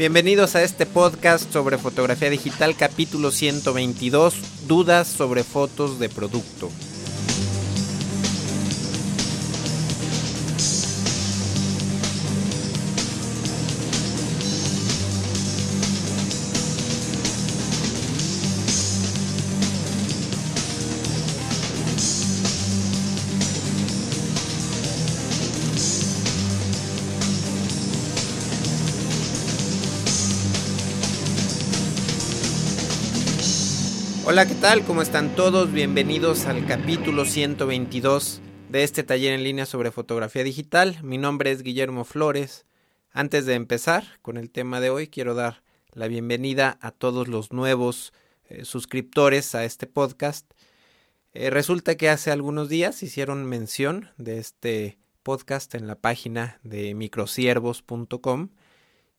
Bienvenidos a este podcast sobre fotografía digital capítulo 122, dudas sobre fotos de producto. Hola, ¿qué tal? ¿Cómo están todos? Bienvenidos al capítulo 122 de este taller en línea sobre fotografía digital. Mi nombre es Guillermo Flores. Antes de empezar con el tema de hoy, quiero dar la bienvenida a todos los nuevos eh, suscriptores a este podcast. Eh, resulta que hace algunos días hicieron mención de este podcast en la página de microsiervos.com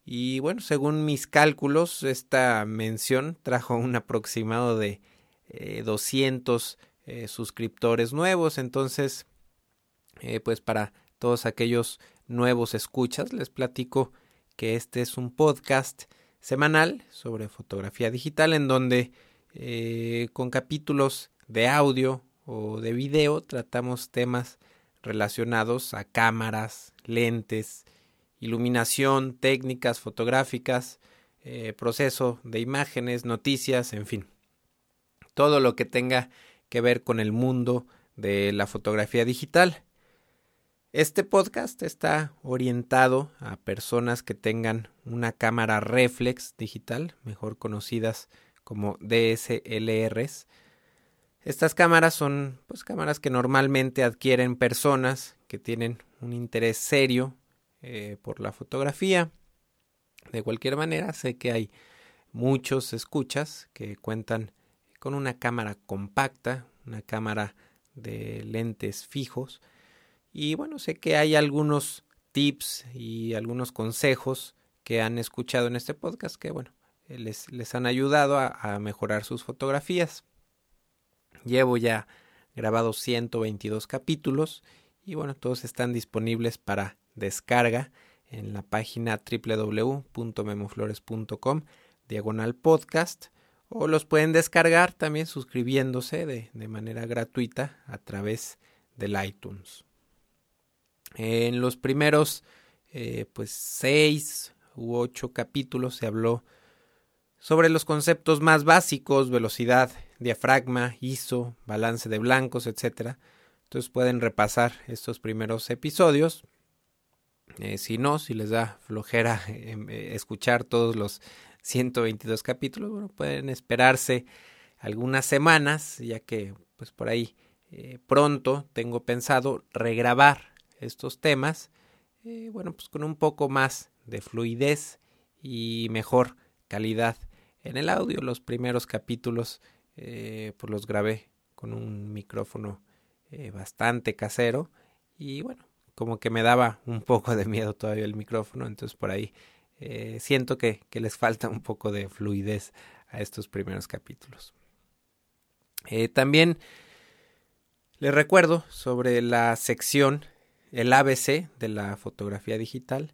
y bueno, según mis cálculos, esta mención trajo un aproximado de 200 eh, eh, suscriptores nuevos. Entonces, eh, pues para todos aquellos nuevos escuchas, les platico que este es un podcast semanal sobre fotografía digital en donde con capítulos de audio o de video tratamos temas relacionados a cámaras, lentes, iluminación, técnicas fotográficas, eh, proceso de imágenes, noticias, en fin. Todo lo que tenga que ver con el mundo de la fotografía digital. Este podcast está orientado a personas que tengan una cámara reflex digital, mejor conocidas como DSLRs. Estas cámaras son pues cámaras que normalmente adquieren personas que tienen un interés serio eh, por la fotografía. De cualquier manera, sé que hay muchos escuchas que cuentan con una cámara compacta, una cámara de lentes fijos. Y bueno, sé que hay algunos tips y algunos consejos que han escuchado en este podcast que bueno, les, les han ayudado a, a mejorar sus fotografías. Llevo ya grabado 122 capítulos y bueno, todos están disponibles para descarga en la página www.memoflores.com diagonal podcast o los pueden descargar también suscribiéndose de, de manera gratuita a través del iTunes. En los primeros eh, pues seis u ocho capítulos se habló sobre los conceptos más básicos, velocidad, diafragma, ISO, balance de blancos, etc. Entonces pueden repasar estos primeros episodios eh, si no, si les da flojera em, eh, escuchar todos los 122 capítulos, bueno, pueden esperarse algunas semanas, ya que pues por ahí eh, pronto tengo pensado regrabar estos temas, bueno, pues con un poco más de fluidez y mejor calidad en el audio. Los primeros capítulos pues los grabé con un micrófono bastante casero y bueno, como que me daba un poco de miedo todavía el micrófono, entonces por ahí eh, siento que, les falta un poco de fluidez a estos primeros capítulos. Eh, también les recuerdo sobre la sección, el ABC de la fotografía digital.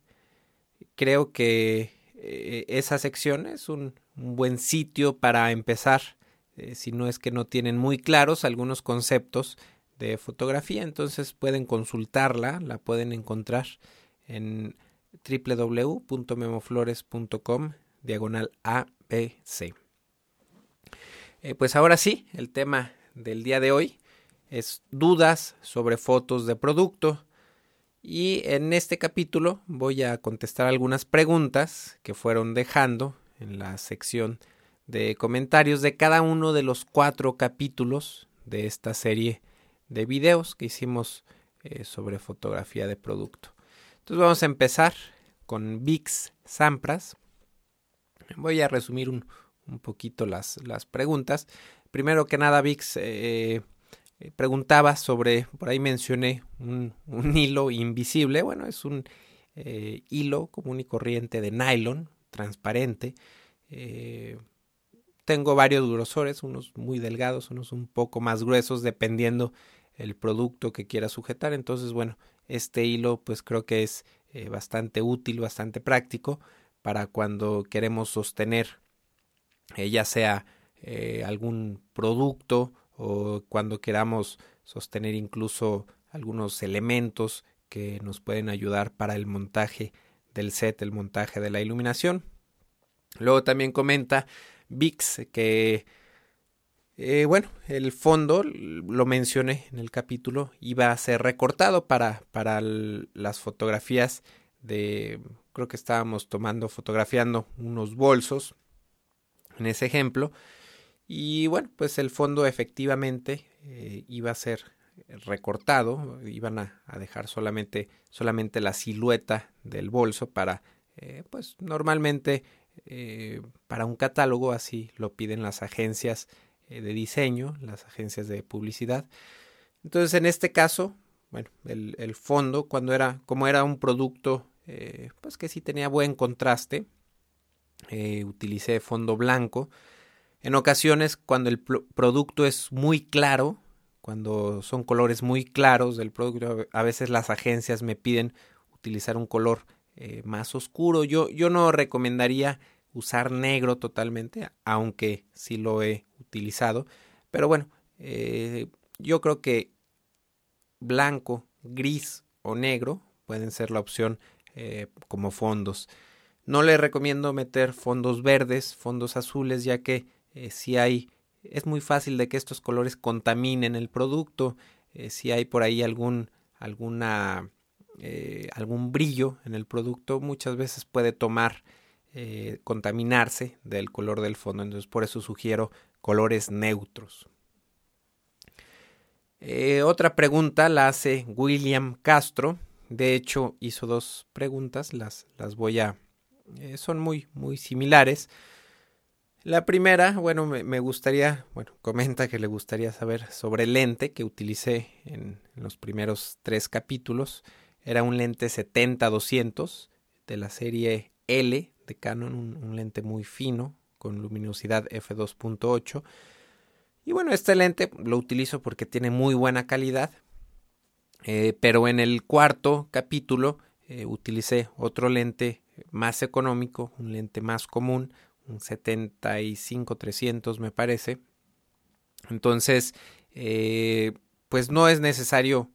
Creo que eh, esa sección es un, un, buen sitio para empezar, si no es que no tienen muy claros algunos conceptos de fotografía, entonces pueden consultarla, la pueden encontrar en www.memoflores.com diagonal ABC. Eh, pues ahora sí, el tema del día de hoy es dudas sobre fotos de producto y en este capítulo voy a contestar algunas preguntas que fueron dejando en la sección de comentarios de cada uno de los cuatro capítulos de esta serie de videos que hicimos eh, sobre fotografía de producto. Entonces vamos a empezar con VIX Sampras. Voy a resumir un, un poquito las, las, preguntas. Primero que nada, VIX eh, eh, preguntaba sobre, por ahí mencioné un, un hilo invisible. Bueno, es un hilo común y corriente de nylon, transparente. tengo varios grosores, unos muy delgados, unos un poco más gruesos, dependiendo el producto que quiera sujetar. Entonces, bueno, este hilo pues creo que es eh, bastante útil, bastante práctico para cuando queremos sostener eh, ya sea eh, algún producto o cuando queramos sostener incluso algunos elementos que nos pueden ayudar para el montaje del set, el montaje de la iluminación. Luego también comenta VIX que, eh, bueno, el fondo, lo mencioné en el capítulo, iba a ser recortado para, para las fotografías de, creo que estábamos tomando, fotografiando unos bolsos en ese ejemplo. Y bueno, pues el fondo efectivamente eh, iba a ser recortado, iban a, dejar solamente, solamente la silueta del bolso para, eh, pues normalmente para un catálogo, así lo piden las agencias de diseño, las agencias de publicidad. Entonces en este caso, bueno, el, el fondo, cuando era, como era un producto, pues que sí tenía buen contraste, eh, utilicé fondo blanco. En ocasiones, cuando el producto es muy claro, cuando son colores muy claros del producto, a veces las agencias me piden utilizar un color eh, más oscuro. Yo, yo no recomendaría usar negro totalmente, aunque sí lo he utilizado. Pero bueno, eh, yo creo que blanco, gris o negro pueden ser la opción como fondos. No le recomiendo meter fondos verdes, fondos azules, ya que eh, si hay, es muy fácil de que estos colores contaminen el producto. Eh, si hay por ahí algún, eh, algún brillo en el producto, muchas veces puede tomar, contaminarse del color del fondo. Entonces, por eso sugiero colores neutros. otra pregunta la hace William Castro. De hecho, hizo dos preguntas, las, las voy a, eh, son muy, muy similares. La primera, bueno, me, gustaría, bueno, comenta que le gustaría saber sobre el lente que utilicé en, los primeros tres capítulos. Era un lente 70-200 de la serie L de Canon, un, lente muy fino con luminosidad f2.8. Y bueno, este lente lo utilizo porque tiene muy buena calidad. Eh, pero en el cuarto capítulo eh, utilicé otro lente más económico, un lente más común, un 75-300 me parece. Entonces, eh, pues no es necesario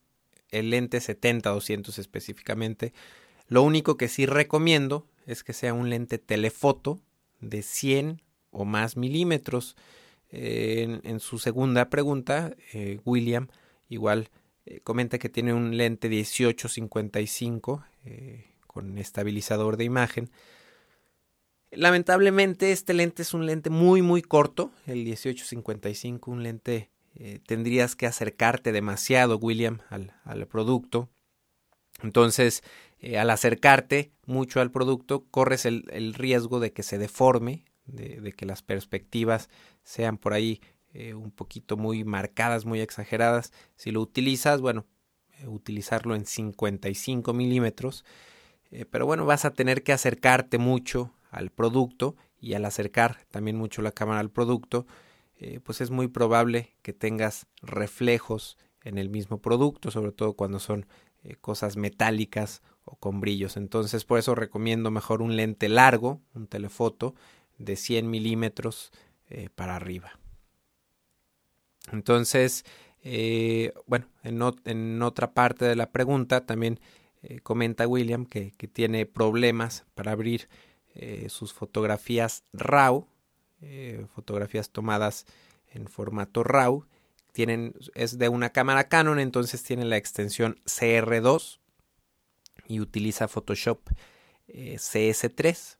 el lente 70-200 específicamente. Lo único que sí recomiendo es que sea un lente telefoto de 100 o más milímetros. Eh, en, su segunda pregunta, eh, William igual comenta que tiene un lente 18-55 con estabilizador de imagen. Lamentablemente este lente es un lente muy muy corto, el 1855, un lente eh, tendrías que acercarte demasiado, William, al, al producto. Entonces, eh, al acercarte mucho al producto, corres el, el riesgo de que se deforme, de, que las perspectivas sean por ahí eh, un poquito muy marcadas, muy exageradas. Si lo utilizas, bueno, utilizarlo en 55 milímetros eh, pero bueno, vas a tener que acercarte mucho al producto y al acercar también mucho la cámara al producto, eh, pues es muy probable que tengas reflejos en el mismo producto, sobre todo cuando son eh, cosas metálicas o con brillos. Entonces, por eso recomiendo mejor un lente largo, un telefoto de 100 milímetros para arriba. Entonces, bueno, en, otra parte de la pregunta también eh, comenta William que, tiene problemas para abrir eh, sus fotografías RAW, eh, fotografías tomadas en formato RAW. Tienen, es de una cámara Canon, entonces tiene la extensión CR2 y utiliza Photoshop CS3.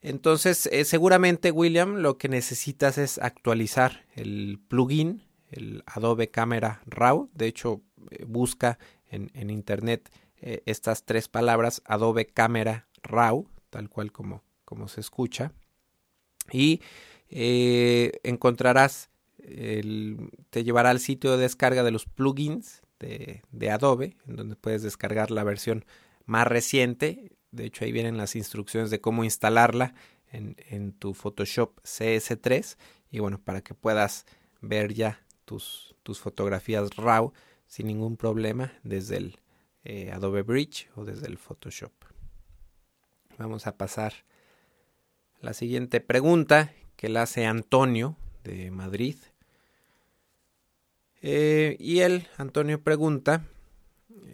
Entonces, seguramente William lo que necesitas es actualizar el plugin, el Adobe Camera RAW. De hecho, busca en, internet eh, estas tres palabras, Adobe Camera Raw, tal cual como, como se escucha, y eh, encontrarás, el, te llevará al sitio de descarga de los plugins de, Adobe, en donde puedes descargar la versión más reciente. De hecho, ahí vienen las instrucciones de cómo instalarla en, en tu Photoshop CS3. Y bueno, para que puedas ver ya tus, tus fotografías RAW sin ningún problema desde el, eh, Adobe Bridge o desde el Photoshop. Vamos a pasar a la siguiente pregunta que la hace Antonio de Madrid. Eh, y él, Antonio, pregunta,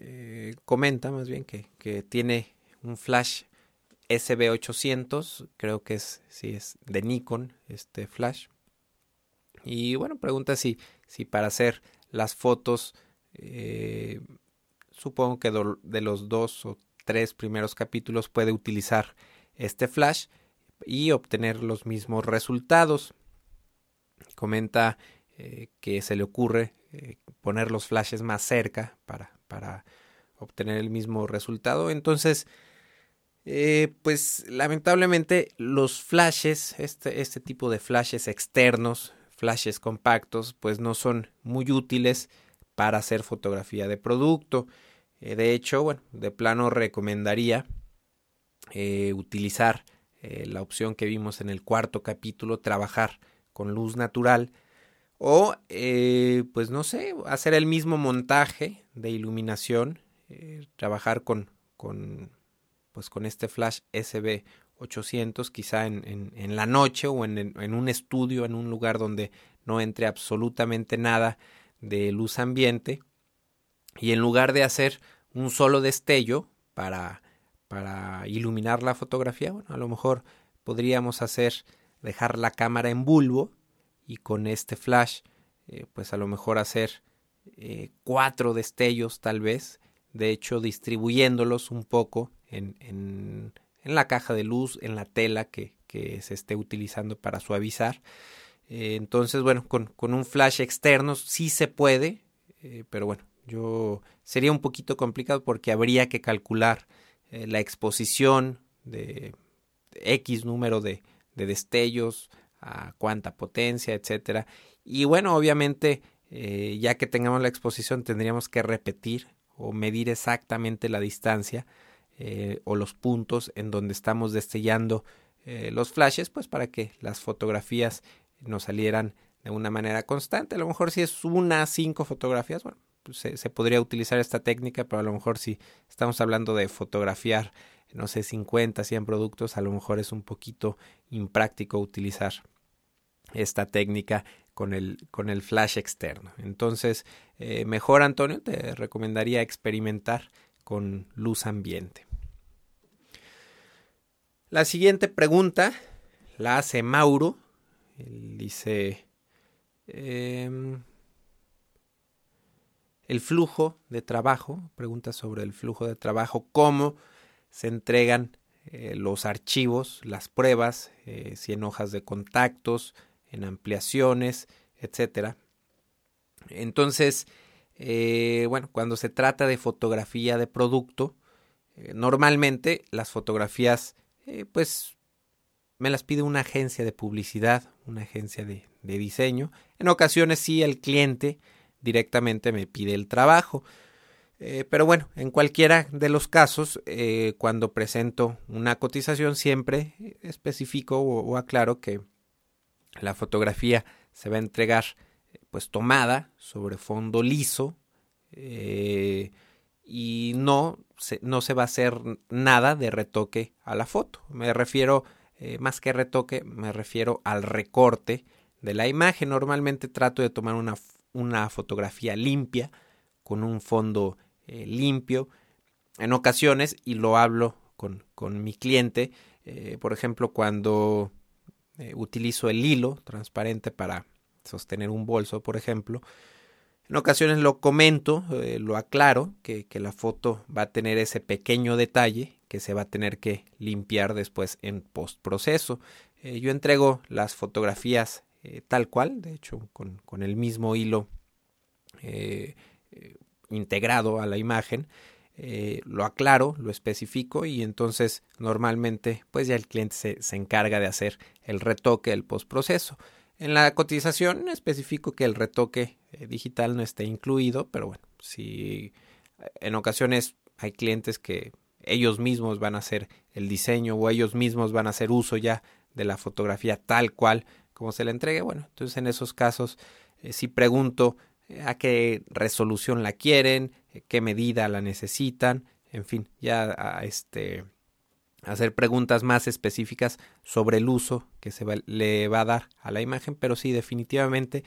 eh, comenta más bien que, tiene un flash SB800, creo que es, sí, es de Nikon, este flash. Y bueno, pregunta si, si para hacer las fotos, eh, supongo que de los dos o tres primeros capítulos puede utilizar este flash y obtener los mismos resultados. Comenta eh, que se le ocurre eh, poner los flashes más cerca para, para obtener el mismo resultado. Entonces, eh, pues lamentablemente los flashes, este, este tipo de flashes externos, flashes compactos, pues no son muy útiles para hacer fotografía de producto. de hecho, bueno, de plano recomendaría utilizar la opción que vimos en el cuarto capítulo, trabajar con luz natural o, eh, pues no sé, hacer el mismo montaje de iluminación, eh, trabajar con, con, pues con este flash SB 800 quizá en, en, la noche o en, en, un estudio, en un lugar donde no entre absolutamente nada de luz ambiente. Y en lugar de hacer un solo destello para, para iluminar la fotografía, bueno, a lo mejor podríamos hacer, dejar la cámara en bulbo y con este flash eh, pues a lo mejor hacer eh, cuatro destellos tal vez de hecho distribuyéndolos un poco en, en, en, la caja de luz en la tela que, que se esté utilizando para suavizar. Eh, entonces bueno con, con, un flash externo sí se puede pero bueno yo sería un poquito complicado porque habría que calcular la exposición de X número de, de destellos a cuánta potencia, etcétera. Y bueno, obviamente, eh, ya que tengamos la exposición, tendríamos que repetir o medir exactamente la distancia eh, o los puntos en donde estamos destellando eh, los flashes, pues para que las fotografías nos salieran de una manera constante. A lo mejor si es una, cinco fotografías, bueno, pues se, se, podría utilizar esta técnica, pero a lo mejor si estamos hablando de fotografiar, no sé, 50, 100 productos, a lo mejor es un poquito impráctico utilizar esta técnica con el, con el flash externo. Entonces, eh, mejor Antonio, te recomendaría experimentar con luz ambiente. La siguiente pregunta la hace Mauro. Dice, eh, el flujo de trabajo, pregunta sobre el flujo de trabajo, cómo se entregan eh, los archivos, las pruebas, eh, si en hojas de contactos, en ampliaciones, etcétera. Entonces, eh, bueno, cuando se trata de fotografía de producto, eh, normalmente las fotografías, eh, pues, me las pide una agencia de publicidad, una agencia de, diseño. En ocasiones sí el cliente directamente me pide el trabajo. pero bueno, en cualquiera de los casos, cuando presento una cotización, siempre especifico o aclaro que la fotografía se va a entregar pues tomada sobre fondo liso eh, y no se, no se va a hacer nada de retoque a la foto. Me refiero, eh, más que retoque, me refiero al recorte de la imagen. Normalmente trato de tomar una, una fotografía limpia, con un fondo eh, limpio. En ocasiones, y lo hablo con, con mi cliente, por ejemplo, cuando eh, utilizo el hilo transparente para sostener un bolso, por ejemplo. En ocasiones lo comento, eh, lo aclaro, que, la foto va a tener ese pequeño detalle que se va a tener que limpiar después en postproceso. Eh, yo entrego las fotografías tal cual, de hecho con, el mismo hilo integrado a la imagen eh, lo aclaro, lo especifico y entonces normalmente pues ya el cliente se, se encarga de hacer el retoque del postproceso. En la cotización especifico que el retoque eh, digital no esté incluido, pero bueno, si eh, en ocasiones hay clientes que ellos mismos van a hacer el diseño o ellos mismos van a hacer uso ya de la fotografía tal cual como se le entregue, bueno, entonces en esos casos si pregunto a qué resolución la quieren, qué medida la necesitan, en fin, ya a este hacer preguntas más específicas sobre el uso que se le va a dar a la imagen, pero sí, definitivamente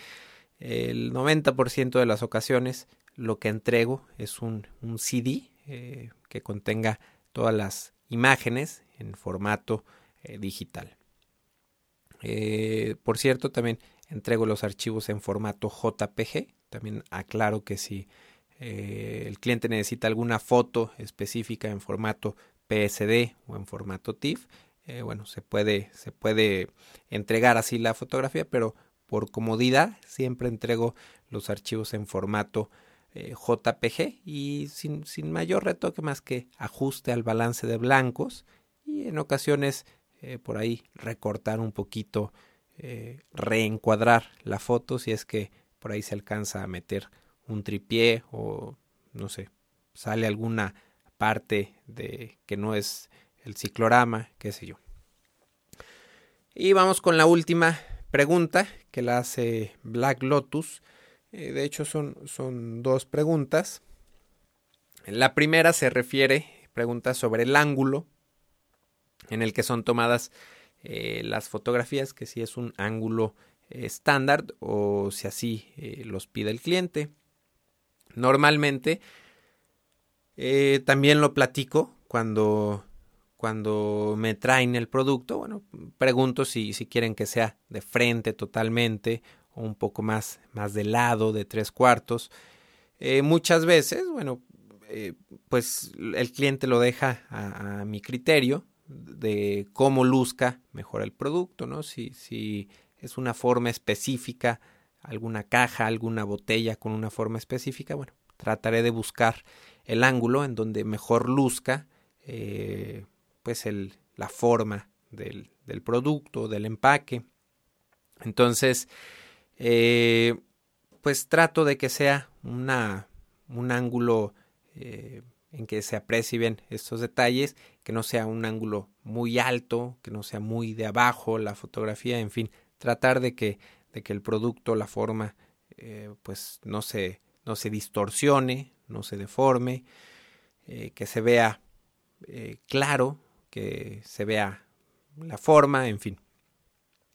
el 90% de las ocasiones lo que entrego es un, CD eh, que contenga todas las imágenes en formato eh, digital. Eh, por cierto, también entrego los archivos en formato JPG. También aclaro que si el cliente necesita alguna foto específica en formato PSD o en formato TIFF, bueno, se puede, se puede entregar así la fotografía, pero por comodidad siempre entrego los archivos en formato eh, JPG y sin, sin, mayor retoque más que ajuste al balance de blancos y en ocasiones eh, por ahí recortar un poquito, eh, reencuadrar la foto si es que por ahí se alcanza a meter un tripié o no sé, sale alguna parte de que no es el ciclorama, qué sé yo. Y vamos con la última pregunta que la hace Black Lotus. Eh, de hecho, son, son dos preguntas. La primera se refiere, pregunta sobre el ángulo en el que son tomadas eh, las fotografías, que si es un ángulo eh, estándar o si así los pide el cliente. Normalmente, también lo platico cuando cuando me traen el producto, bueno, pregunto si, si quieren que sea de frente totalmente o un poco más, más de lado, de tres cuartos. Eh, muchas veces, bueno, eh, pues el cliente lo deja a, mi criterio de cómo luzca mejor el producto, ¿no? Si, si es una forma específica, alguna caja, alguna botella con una forma específica, bueno, trataré de buscar el ángulo en donde mejor luzca eh, pues el, la forma del, del, producto, del empaque. Entonces, eh, pues trato de que sea una, un ángulo eh, en que se aprecie bien estos detalles, que no sea un ángulo muy alto, que no sea muy de abajo la fotografía, en fin, tratar de que, de que el producto, la forma, eh, pues no se, no se distorsione, no se deforme, que se vea claro que se vea la forma, en fin.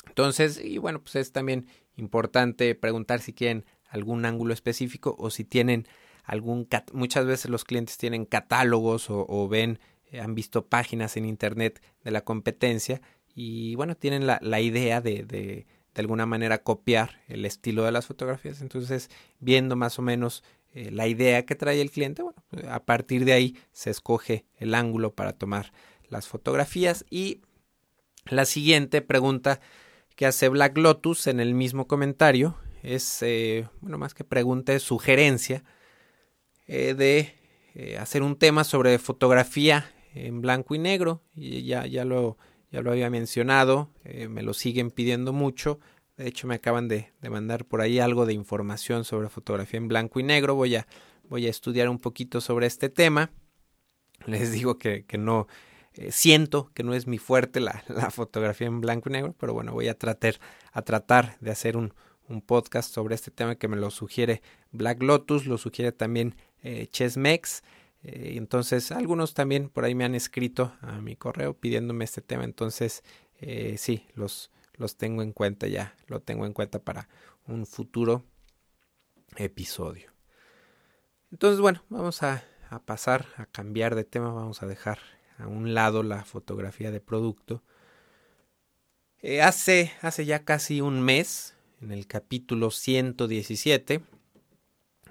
Entonces, y bueno, pues es también importante preguntar si quieren algún ángulo específico o si tienen algún muchas veces los clientes tienen catálogos o, ven eh, han visto páginas en internet de la competencia y bueno tienen la, la idea de, de, de alguna manera copiar el estilo de las fotografías entonces viendo más o menos eh, la idea que trae el cliente bueno a partir de ahí se escoge el ángulo para tomar las fotografías. Y la siguiente pregunta que hace Black Lotus en el mismo comentario es, eh, bueno, más que pregunta, es sugerencia eh, de hacer un tema sobre fotografía en blanco y negro. Y ya, ya, lo, ya lo había mencionado, me lo siguen pidiendo mucho. De hecho, me acaban de, de, mandar por ahí algo de información sobre fotografía en blanco y negro. Voy a, voy a estudiar un poquito sobre este tema. Les digo que, que no, eh, siento que no es mi fuerte la, la, fotografía en blanco y negro, pero bueno, voy a tratar, a tratar de hacer un, un podcast sobre este tema que me lo sugiere Black Lotus, lo sugiere también eh. Eh, entonces, algunos también por ahí me han escrito a mi correo pidiéndome este tema. Entonces, eh, sí, los, los tengo en cuenta ya, lo tengo en cuenta para un futuro episodio. Entonces, bueno, vamos a, a pasar a cambiar de tema, vamos a dejar a un lado la fotografía de producto. Eh, hace, hace ya casi un mes, en el capítulo 117,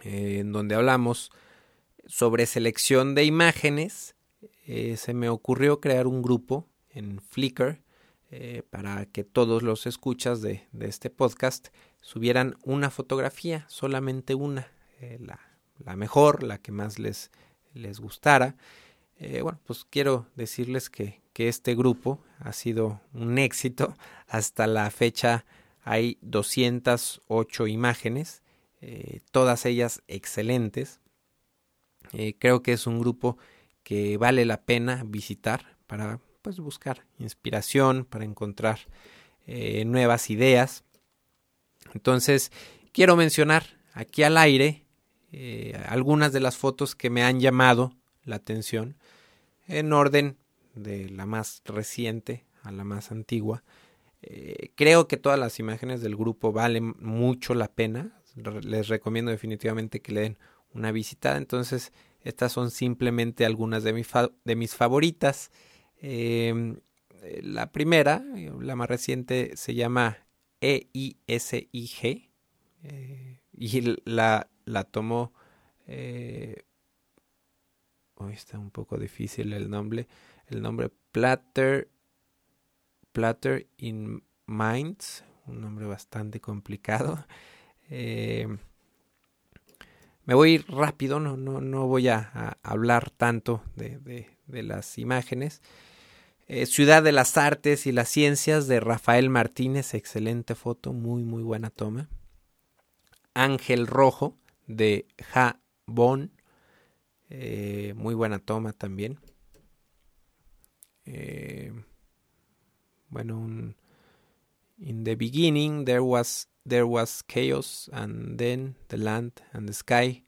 eh, en donde hablamos sobre selección de imágenes, eh, se me ocurrió crear un grupo en Flickr para que todos los escuchas de, de, este podcast subieran una fotografía, solamente una, la, la, mejor, la que más les, les gustara. Eh, bueno, pues quiero decirles que, que, este grupo ha sido un éxito. Hasta la fecha hay 208 imágenes, eh, todas ellas excelentes. Eh, creo que es un grupo que vale la pena visitar para pues, buscar inspiración, para encontrar nuevas ideas. Entonces, quiero mencionar aquí al aire algunas de las fotos que me han llamado la atención en orden de la más reciente a la más antigua. Eh, creo que todas las imágenes del grupo valen mucho la pena. Les recomiendo definitivamente que le den una visitada. Entonces, estas son simplemente algunas de, de mis favoritas. Em, eh, la primera, la más reciente, se llama EISIG. Eh, y la, la tomó. Eh, hoy está un poco difícil el nombre. El nombre Platter. Platter in Minds. Un nombre bastante complicado. Eh, me voy rápido, no, no, no voy a, hablar tanto de, de, las imágenes. Eh, Ciudad de las Artes y las Ciencias de Rafael Martínez, excelente foto, muy muy buena toma. Ángel Rojo de Ja Bon, eh, muy buena toma también. Eh, bueno, un, in the beginning there was there was chaos and then the land and the sky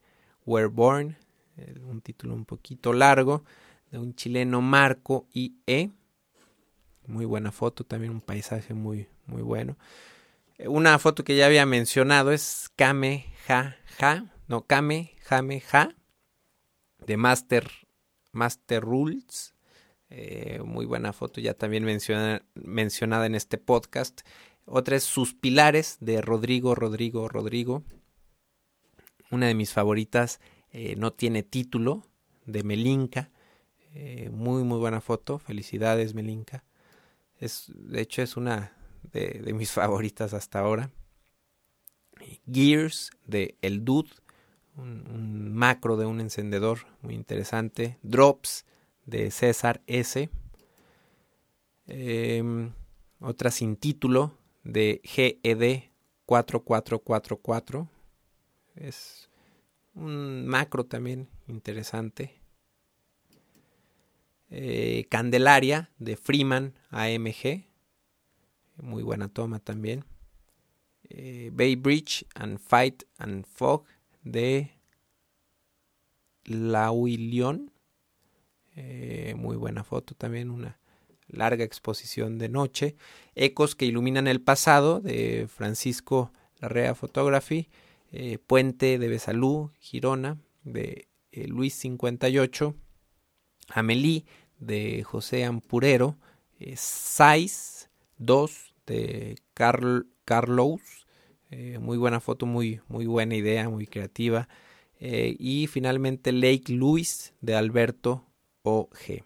were born. un título un poquito largo de un chileno Marco I.E. Muy buena foto, también un paisaje muy muy bueno. Una foto que ya había mencionado es Kame Ja no Kame Jame Ja de Master Master Rules. Eh, muy buena foto, ya también mencionada en este podcast. Otra es Sus Pilares de Rodrigo, Rodrigo, Rodrigo. Una de mis favoritas, eh, no tiene título, de Melinka. Eh, muy, muy buena foto. Felicidades, Melinka. Es, de hecho, es una de, mis favoritas hasta ahora. Gears de El Dude, un, macro de un encendedor muy interesante. Drops de César S. Em, otra sin título de GED 4444. Es un macro también interesante. Eh, Candelaria de Freeman AMG muy buena toma también. Eh, Bay Bridge and Fight and Fog de La Eh, muy buena foto también, una larga exposición de noche. Ecos que iluminan el pasado de Francisco Larrea Photography. Eh, Puente de Besalú, Girona, de eh, Luis 58. Amelie de José Ampurero. Sais 2 de Carl, Carlos. Eh, muy buena foto, muy, muy buena idea, muy creativa. Eh, y finalmente Lake Louis de Alberto O.G.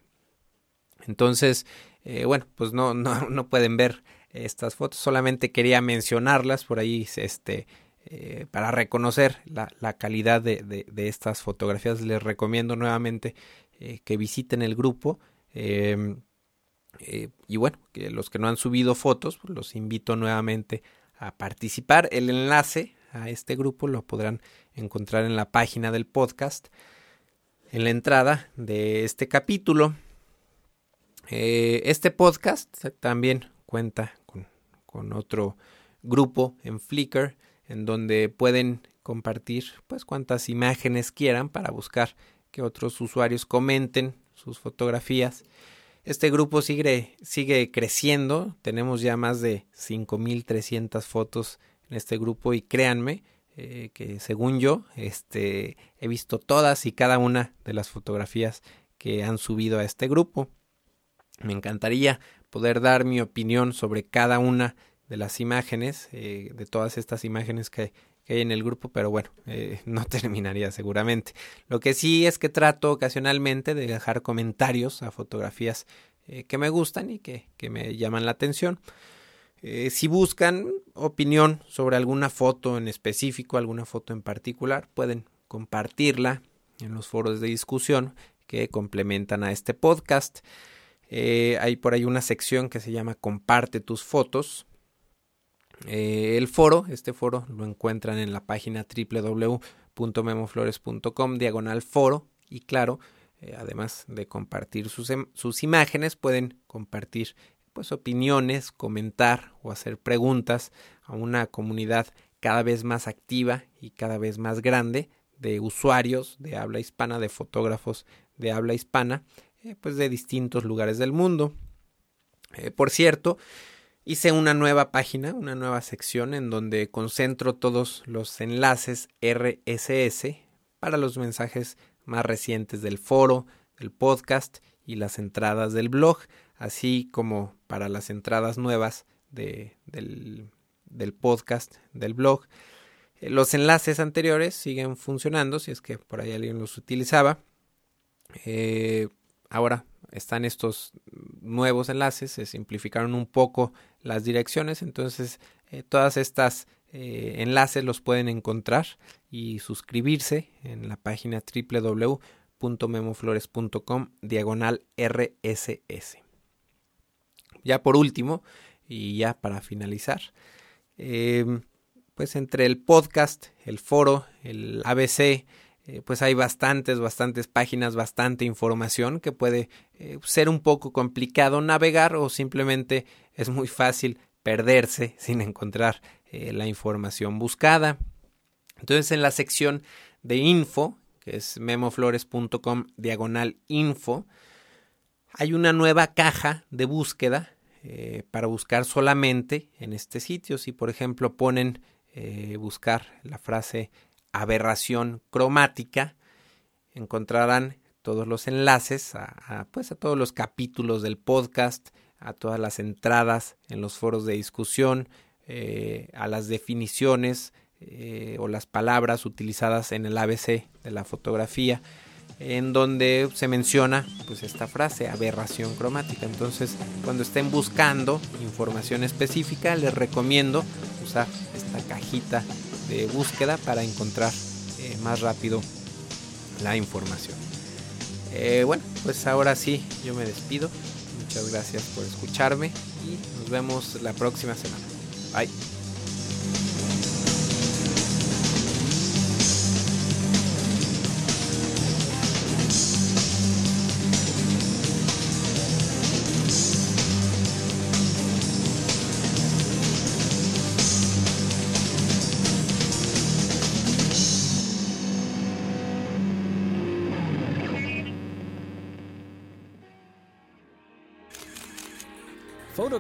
Entonces, eh, bueno, pues no, no, no, pueden ver estas fotos, solamente quería mencionarlas por ahí, este, para reconocer la, la calidad de, de, estas fotografías. Les recomiendo nuevamente que visiten el grupo. Eh, y bueno, que los que no han subido fotos, pues los invito nuevamente a participar. El enlace a este grupo lo podrán encontrar en la página del podcast, en la entrada de este capítulo. Eh, este podcast también cuenta con, otro grupo en Flickr en donde pueden compartir pues cuantas imágenes quieran para buscar que otros usuarios comenten sus fotografías este grupo sigue, sigue creciendo, tenemos ya más de 5.300 fotos en este grupo y créanme eh, que según yo este, he visto todas y cada una de las fotografías que han subido a este grupo. Me encantaría poder dar mi opinión sobre cada una de las imágenes, eh, de todas estas imágenes que, hay en el grupo, pero bueno, eh, no terminaría seguramente. Lo que sí es que trato ocasionalmente de dejar comentarios a fotografías eh, que me gustan y que, que me llaman la atención. Si buscan opinión sobre alguna foto en específico, alguna foto en particular, pueden compartirla en los foros de discusión que complementan a este podcast. Eh, hay por ahí una sección que se llama Comparte tus fotos. el foro, este foro lo encuentran en la página www.memoflores.com diagonal foro y claro, eh, además de compartir sus, em, sus, imágenes, pueden compartir pues opiniones, comentar o hacer preguntas a una comunidad cada vez más activa y cada vez más grande de usuarios de habla hispana, de fotógrafos de habla hispana eh, pues de distintos lugares del mundo. Eh, por cierto, hice una nueva página, una nueva sección en donde concentro todos los enlaces RSS para los mensajes más recientes del foro, del podcast y las entradas del blog, así como para las entradas nuevas de, del, del podcast, del blog. Eh, los enlaces anteriores siguen funcionando, si es que por ahí alguien los utilizaba. Eh, ahora están estos nuevos enlaces, se simplificaron un poco las direcciones, entonces eh, todas estas enlaces los pueden encontrar y suscribirse en la página www.memoflores.com diagonal RSS. Ya por último, y ya para finalizar, Em, pues entre el podcast, el foro, el ABC, eh, pues hay bastantes, bastantes páginas, bastante información que puede eh, ser un poco complicado navegar o simplemente es muy fácil perderse sin encontrar eh, la información buscada. Entonces en la sección de info, que es memoflores.com diagonal info, hay una nueva caja de búsqueda para buscar solamente en este sitio. Si por ejemplo ponen buscar la frase aberración cromática, encontrarán todos los enlaces a, pues a todos los capítulos del podcast, a todas las entradas en los foros de discusión, eh, a las definiciones o las palabras utilizadas en el ABC de la fotografía en donde se menciona pues esta frase aberración cromática. Entonces cuando estén buscando información específica les recomiendo usar esta cajita de búsqueda para encontrar eh, más rápido la información. Eh, bueno pues ahora sí yo me despido. Muchas gracias por escucharme y nos vemos la próxima semana. Bye